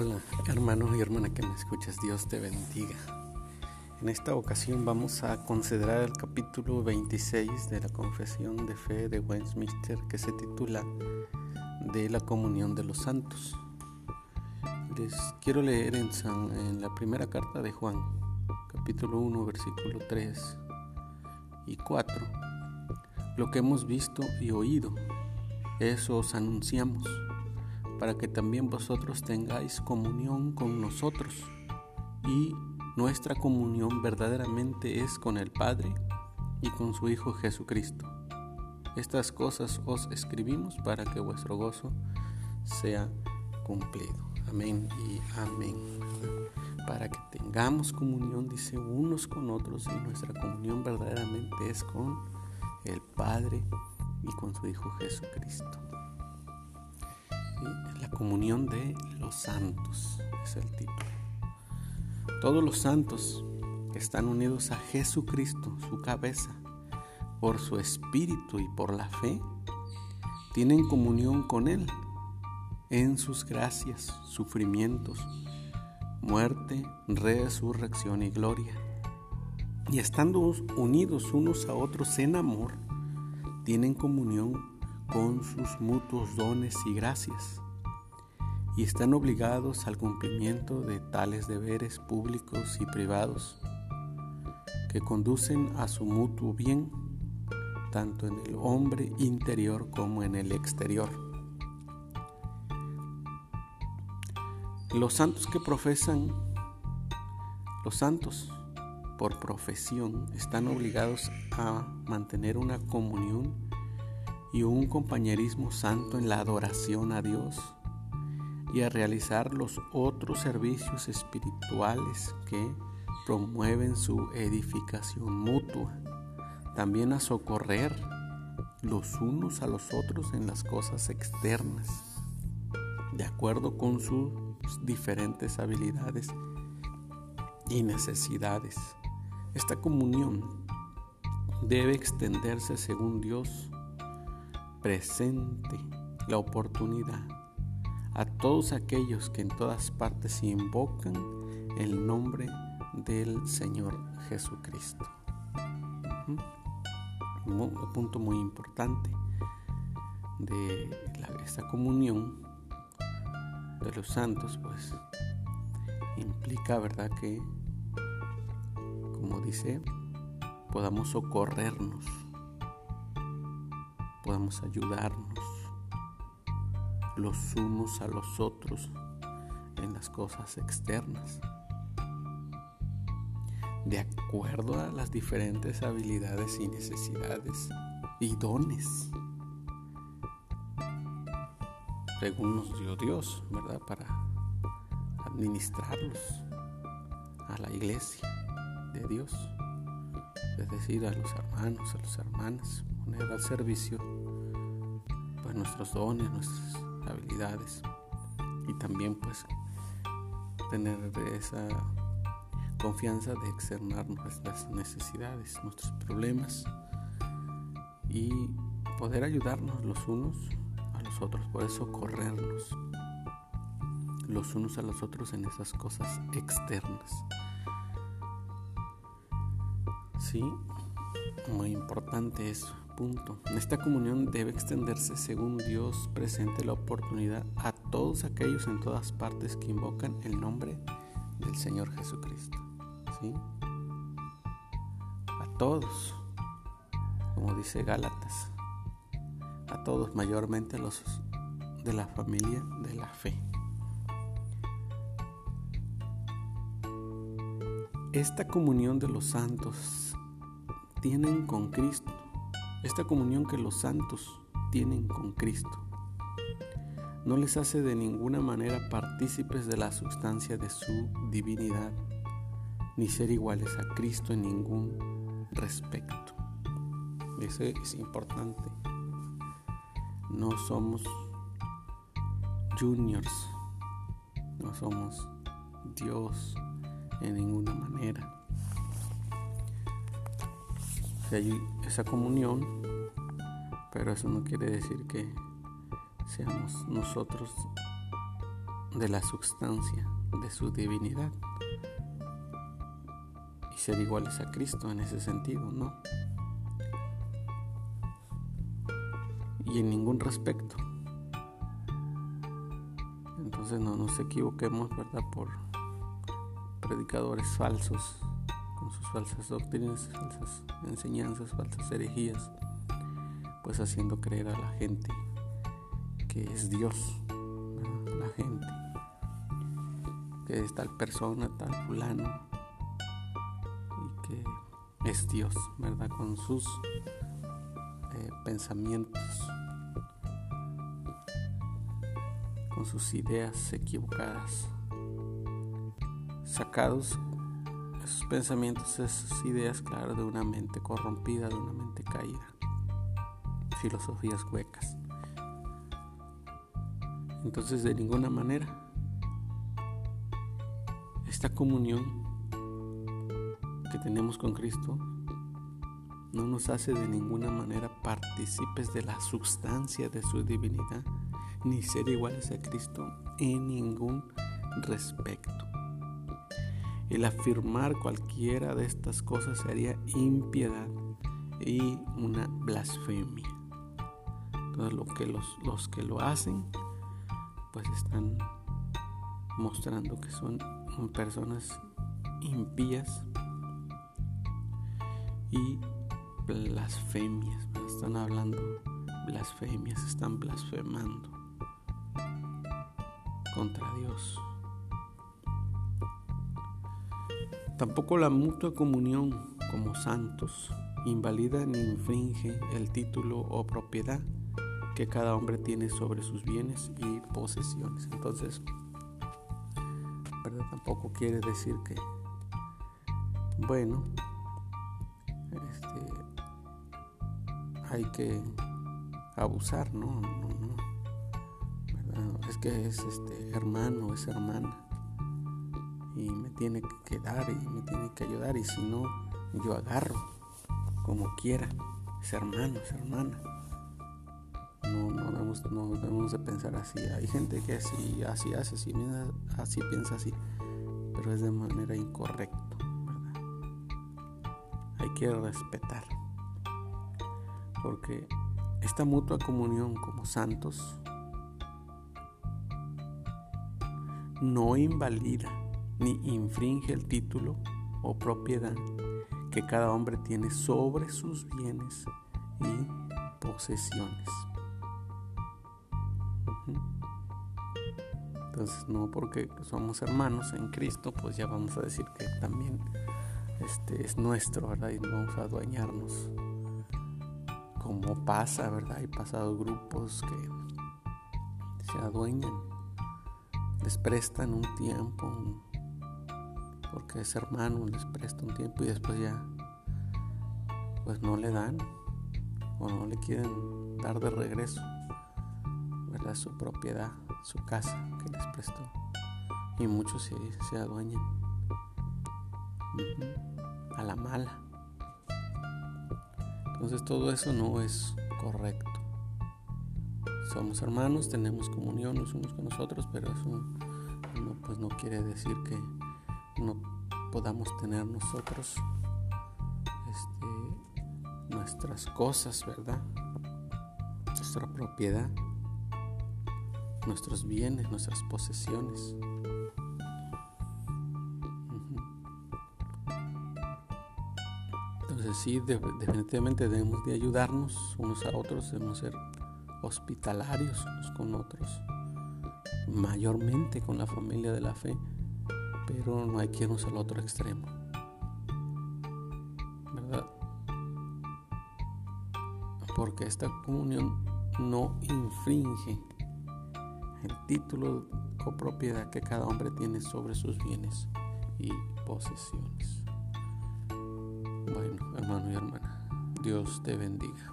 Hola hermano y hermana que me escuchas, Dios te bendiga. En esta ocasión vamos a considerar el capítulo 26 de la Confesión de Fe de Westminster que se titula De la Comunión de los Santos. Les quiero leer en, en la primera carta de Juan, capítulo 1, versículo 3 y 4. Lo que hemos visto y oído, eso os anunciamos para que también vosotros tengáis comunión con nosotros. Y nuestra comunión verdaderamente es con el Padre y con su Hijo Jesucristo. Estas cosas os escribimos para que vuestro gozo sea cumplido. Amén y amén. Para que tengamos comunión, dice, unos con otros y nuestra comunión verdaderamente es con el Padre y con su Hijo Jesucristo la comunión de los santos es el título. Todos los santos están unidos a Jesucristo, su cabeza, por su espíritu y por la fe, tienen comunión con Él en sus gracias, sufrimientos, muerte, resurrección y gloria. Y estando unidos unos a otros en amor, tienen comunión con sus mutuos dones y gracias, y están obligados al cumplimiento de tales deberes públicos y privados que conducen a su mutuo bien, tanto en el hombre interior como en el exterior. Los santos que profesan, los santos por profesión, están obligados a mantener una comunión y un compañerismo santo en la adoración a Dios y a realizar los otros servicios espirituales que promueven su edificación mutua, también a socorrer los unos a los otros en las cosas externas, de acuerdo con sus diferentes habilidades y necesidades. Esta comunión debe extenderse según Dios presente la oportunidad a todos aquellos que en todas partes invocan el nombre del Señor Jesucristo. Un punto muy importante de esta comunión de los santos, pues implica, ¿verdad? Que, como dice, podamos socorrernos podamos ayudarnos los unos a los otros en las cosas externas, de acuerdo a las diferentes habilidades y necesidades y dones, según nos dio Dios, ¿verdad? Para administrarlos a la iglesia de Dios, es decir, a los hermanos, a las hermanas, poner al servicio pues, nuestros dones, nuestras habilidades y también pues tener esa confianza de externar nuestras necesidades, nuestros problemas y poder ayudarnos los unos a los otros, poder socorrernos los unos a los otros en esas cosas externas. Sí, muy importante eso. Esta comunión debe extenderse según Dios presente la oportunidad a todos aquellos en todas partes que invocan el nombre del Señor Jesucristo. ¿Sí? A todos, como dice Gálatas, a todos, mayormente a los de la familia de la fe. Esta comunión de los santos tienen con Cristo esta comunión que los santos tienen con Cristo no les hace de ninguna manera partícipes de la sustancia de su divinidad, ni ser iguales a Cristo en ningún respecto. Eso es importante. No somos juniors, no somos Dios en ninguna manera hay esa comunión, pero eso no quiere decir que seamos nosotros de la sustancia de su divinidad y ser iguales a Cristo en ese sentido, ¿no? Y en ningún respecto. Entonces no nos equivoquemos, ¿verdad? Por predicadores falsos, sus falsas doctrinas, falsas enseñanzas, falsas herejías, pues haciendo creer a la gente que es Dios, la gente que es tal persona, tal fulano, y que es Dios, ¿verdad? Con sus eh, pensamientos, con sus ideas equivocadas, sacados esos pensamientos, esas ideas, claro, de una mente corrompida, de una mente caída, filosofías huecas. Entonces, de ninguna manera esta comunión que tenemos con Cristo no nos hace de ninguna manera partícipes de la sustancia de su divinidad, ni ser iguales a Cristo en ningún respecto. El afirmar cualquiera de estas cosas sería impiedad y una blasfemia. Entonces lo que los, los que lo hacen, pues están mostrando que son personas impías y blasfemias. Están hablando blasfemias, están blasfemando contra Dios. Tampoco la mutua comunión como santos invalida ni infringe el título o propiedad que cada hombre tiene sobre sus bienes y posesiones. Entonces, Tampoco quiere decir que, bueno, este, hay que abusar, no, no. Es que es este hermano, es hermana me tiene que dar y me tiene que ayudar y si no, yo agarro como quiera. Es hermano, es hermana no debemos, de pensar así. Hay gente que así, así hace, así piensa así, pero es de manera incorrecta. Hay que respetar, porque esta mutua comunión como santos no invalida ni infringe el título o propiedad que cada hombre tiene sobre sus bienes y posesiones. Entonces, no porque somos hermanos en Cristo, pues ya vamos a decir que también este, es nuestro, ¿verdad? Y vamos a adueñarnos. Como pasa, ¿verdad? Hay pasado grupos que se adueñan, les prestan un tiempo, porque es hermano, les presta un tiempo y después ya, pues no le dan o no le quieren dar de regreso, ¿verdad? Su propiedad su casa que les prestó y muchos se, se adueñan a la mala. Entonces todo eso no es correcto. Somos hermanos, tenemos comunión los unos con nosotros, pero eso pues no quiere decir que no podamos tener nosotros este, nuestras cosas, ¿verdad? Nuestra propiedad nuestros bienes, nuestras posesiones. Entonces sí, definitivamente debemos de ayudarnos unos a otros, debemos ser hospitalarios unos con otros, mayormente con la familia de la fe, pero no hay que irnos al otro extremo. ¿Verdad? Porque esta comunión no infringe el título o propiedad que cada hombre tiene sobre sus bienes y posesiones. Bueno, hermano y hermana, Dios te bendiga.